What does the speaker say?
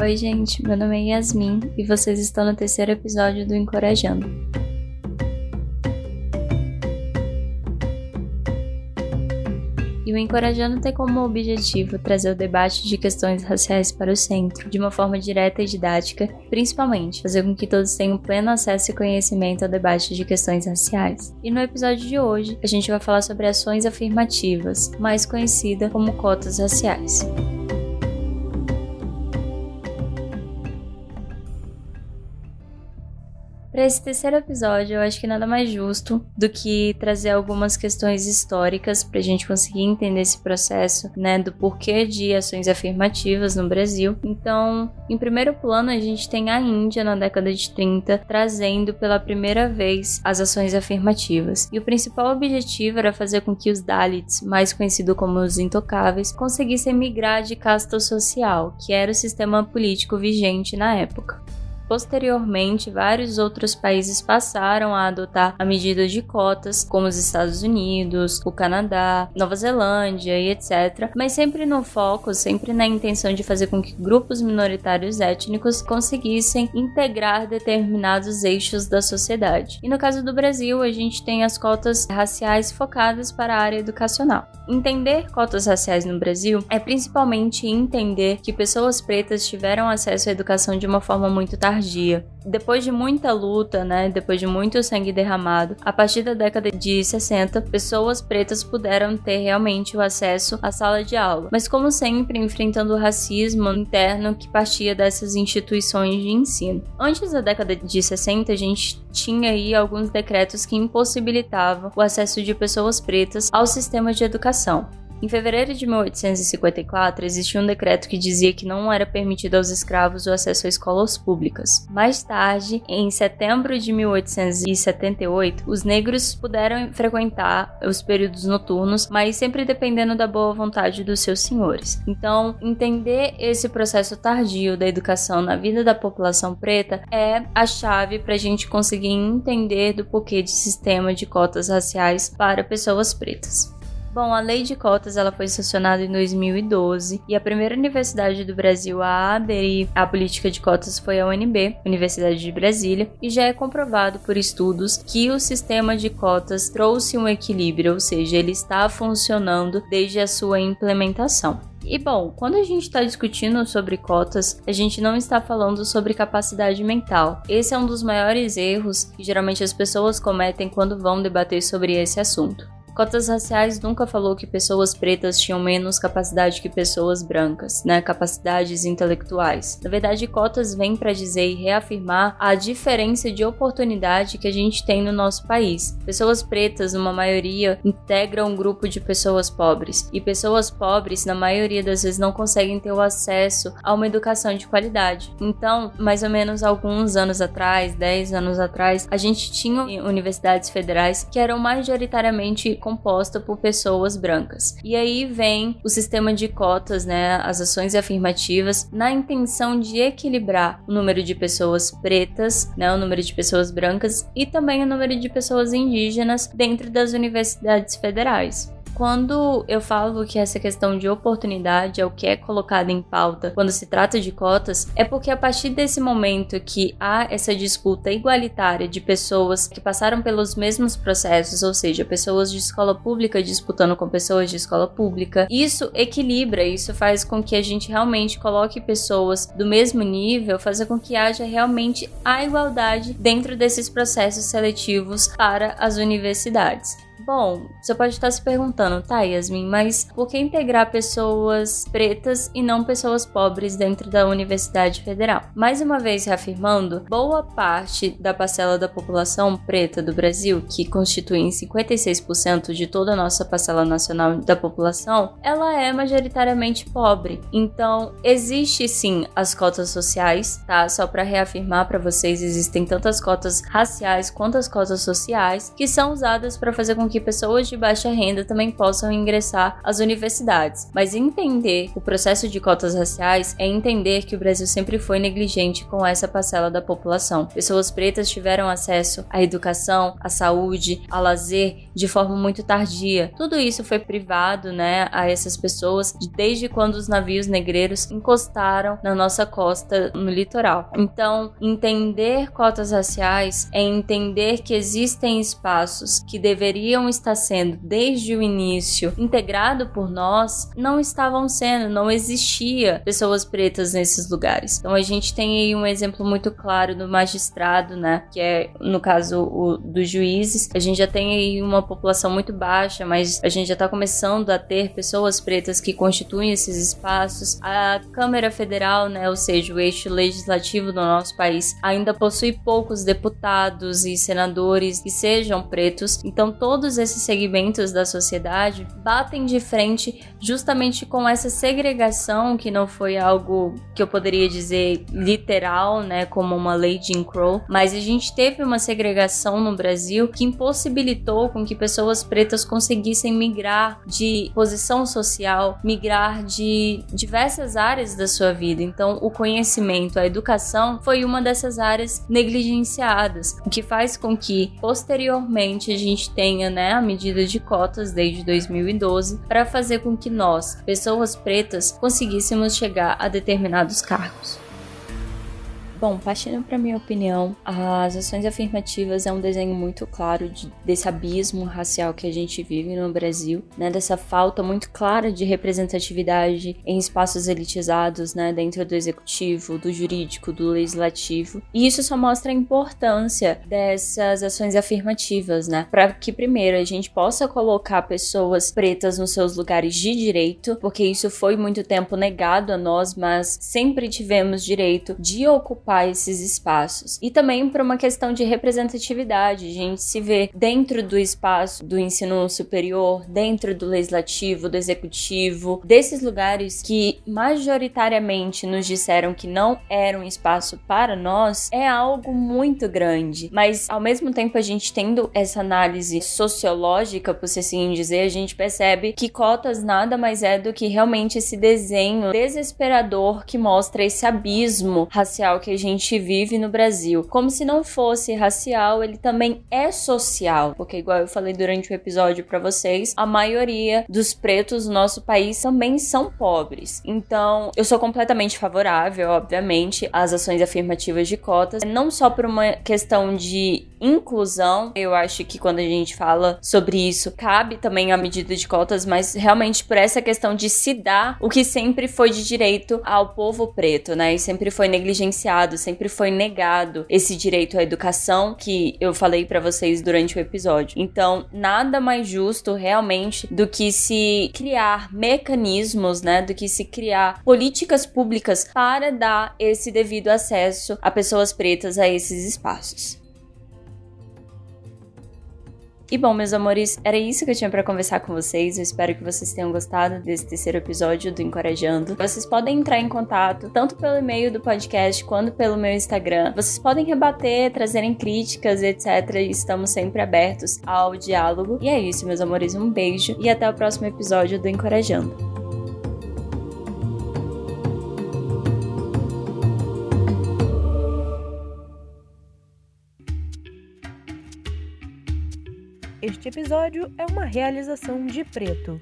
Oi, gente, meu nome é Yasmin e vocês estão no terceiro episódio do Encorajando. E o Encorajando tem como objetivo trazer o debate de questões raciais para o centro, de uma forma direta e didática, principalmente fazer com que todos tenham pleno acesso e conhecimento ao debate de questões raciais. E no episódio de hoje, a gente vai falar sobre ações afirmativas, mais conhecida como cotas raciais. Para esse terceiro episódio, eu acho que nada mais justo do que trazer algumas questões históricas para a gente conseguir entender esse processo, né, do porquê de ações afirmativas no Brasil. Então, em primeiro plano, a gente tem a Índia na década de 30 trazendo pela primeira vez as ações afirmativas. E o principal objetivo era fazer com que os Dalits, mais conhecidos como os intocáveis, conseguissem migrar de casta social, que era o sistema político vigente na época. Posteriormente, vários outros países passaram a adotar a medida de cotas, como os Estados Unidos, o Canadá, Nova Zelândia e etc., mas sempre no foco, sempre na intenção de fazer com que grupos minoritários étnicos conseguissem integrar determinados eixos da sociedade. E no caso do Brasil, a gente tem as cotas raciais focadas para a área educacional. Entender cotas raciais no Brasil é principalmente entender que pessoas pretas tiveram acesso à educação de uma forma muito tardia Depois de muita luta, né, depois de muito sangue derramado, a partir da década de 60, pessoas pretas puderam ter realmente o acesso à sala de aula, mas como sempre enfrentando o racismo interno que partia dessas instituições de ensino. Antes da década de 60, a gente tinha aí alguns decretos que impossibilitavam o acesso de pessoas pretas ao sistema de educação. Em fevereiro de 1854, existia um decreto que dizia que não era permitido aos escravos o acesso a escolas públicas. Mais tarde, em setembro de 1878, os negros puderam frequentar os períodos noturnos, mas sempre dependendo da boa vontade dos seus senhores. Então, entender esse processo tardio da educação na vida da população preta é a chave para a gente conseguir entender do porquê de sistema de cotas raciais para pessoas pretas. Bom, a lei de cotas ela foi sancionada em 2012 e a primeira universidade do Brasil a aderir à política de cotas foi a UNB, Universidade de Brasília, e já é comprovado por estudos que o sistema de cotas trouxe um equilíbrio, ou seja, ele está funcionando desde a sua implementação. E bom, quando a gente está discutindo sobre cotas, a gente não está falando sobre capacidade mental. Esse é um dos maiores erros que geralmente as pessoas cometem quando vão debater sobre esse assunto. Cotas raciais nunca falou que pessoas pretas tinham menos capacidade que pessoas brancas, né? Capacidades intelectuais. Na verdade, cotas vêm para dizer e reafirmar a diferença de oportunidade que a gente tem no nosso país. Pessoas pretas, numa maioria, integram um grupo de pessoas pobres, e pessoas pobres, na maioria das vezes, não conseguem ter o acesso a uma educação de qualidade. Então, mais ou menos alguns anos atrás, 10 anos atrás, a gente tinha universidades federais que eram majoritariamente composta por pessoas brancas. E aí vem o sistema de cotas, né, as ações afirmativas, na intenção de equilibrar o número de pessoas pretas, né, o número de pessoas brancas e também o número de pessoas indígenas dentro das universidades federais. Quando eu falo que essa questão de oportunidade é o que é colocado em pauta quando se trata de cotas, é porque a partir desse momento que há essa disputa igualitária de pessoas que passaram pelos mesmos processos, ou seja, pessoas de escola pública disputando com pessoas de escola pública, isso equilibra, isso faz com que a gente realmente coloque pessoas do mesmo nível, fazer com que haja realmente a igualdade dentro desses processos seletivos para as universidades. Bom, você pode estar se perguntando, tá, Yasmin, mas por que integrar pessoas pretas e não pessoas pobres dentro da Universidade Federal? Mais uma vez reafirmando, boa parte da parcela da população preta do Brasil, que constitui 56% de toda a nossa parcela nacional da população, ela é majoritariamente pobre. Então, existe sim as cotas sociais, tá? Só para reafirmar para vocês, existem tantas cotas raciais quanto as cotas sociais que são usadas para fazer com com que pessoas de baixa renda também possam ingressar às universidades. Mas entender o processo de cotas raciais é entender que o Brasil sempre foi negligente com essa parcela da população. Pessoas pretas tiveram acesso à educação, à saúde, a lazer de forma muito tardia. Tudo isso foi privado, né, a essas pessoas desde quando os navios negreiros encostaram na nossa costa no litoral. Então, entender cotas raciais é entender que existem espaços que deveriam estar sendo desde o início integrado por nós, não estavam sendo, não existia pessoas pretas nesses lugares. Então a gente tem aí um exemplo muito claro do magistrado, né, que é no caso o dos juízes. A gente já tem aí uma população muito baixa, mas a gente já está começando a ter pessoas pretas que constituem esses espaços. A Câmara Federal, né, ou seja, o eixo legislativo do nosso país, ainda possui poucos deputados e senadores que sejam pretos. Então, todos esses segmentos da sociedade batem de frente justamente com essa segregação que não foi algo que eu poderia dizer literal, né, como uma lei de Jim Crow, mas a gente teve uma segregação no Brasil que impossibilitou com que pessoas pretas conseguissem migrar de posição social, migrar de diversas áreas da sua vida. Então, o conhecimento, a educação foi uma dessas áreas negligenciadas, o que faz com que posteriormente a gente tenha, né, a medida de cotas desde 2012 para fazer com que nós, pessoas pretas, conseguíssemos chegar a determinados cargos. Bom, partindo para minha opinião, as ações afirmativas é um desenho muito claro de, desse abismo racial que a gente vive no Brasil, né? Dessa falta muito clara de representatividade em espaços elitizados, né? Dentro do executivo, do jurídico, do legislativo. E isso só mostra a importância dessas ações afirmativas, né? Para que primeiro a gente possa colocar pessoas pretas nos seus lugares de direito, porque isso foi muito tempo negado a nós, mas sempre tivemos direito de ocupar ocupar esses espaços. E também por uma questão de representatividade, a gente se vê dentro do espaço do ensino superior, dentro do legislativo, do executivo, desses lugares que majoritariamente nos disseram que não era um espaço para nós, é algo muito grande. Mas ao mesmo tempo a gente tendo essa análise sociológica, por assim dizer, a gente percebe que cotas nada mais é do que realmente esse desenho desesperador que mostra esse abismo racial que a gente vive no Brasil. Como se não fosse racial, ele também é social, porque igual eu falei durante o episódio para vocês, a maioria dos pretos no nosso país também são pobres. Então, eu sou completamente favorável, obviamente, às ações afirmativas de cotas, não só por uma questão de inclusão, eu acho que quando a gente fala sobre isso, cabe também a medida de cotas, mas realmente por essa questão de se dar o que sempre foi de direito ao povo preto, né? E sempre foi negligenciado, sempre foi negado esse direito à educação que eu falei para vocês durante o episódio. Então, nada mais justo realmente do que se criar mecanismos, né, do que se criar políticas públicas para dar esse devido acesso a pessoas pretas a esses espaços. E bom, meus amores, era isso que eu tinha para conversar com vocês. Eu espero que vocês tenham gostado desse terceiro episódio do Encorajando. Vocês podem entrar em contato tanto pelo e-mail do podcast quanto pelo meu Instagram. Vocês podem rebater, trazerem críticas, etc. Estamos sempre abertos ao diálogo. E é isso, meus amores. Um beijo e até o próximo episódio do Encorajando. Este episódio é uma realização de Preto.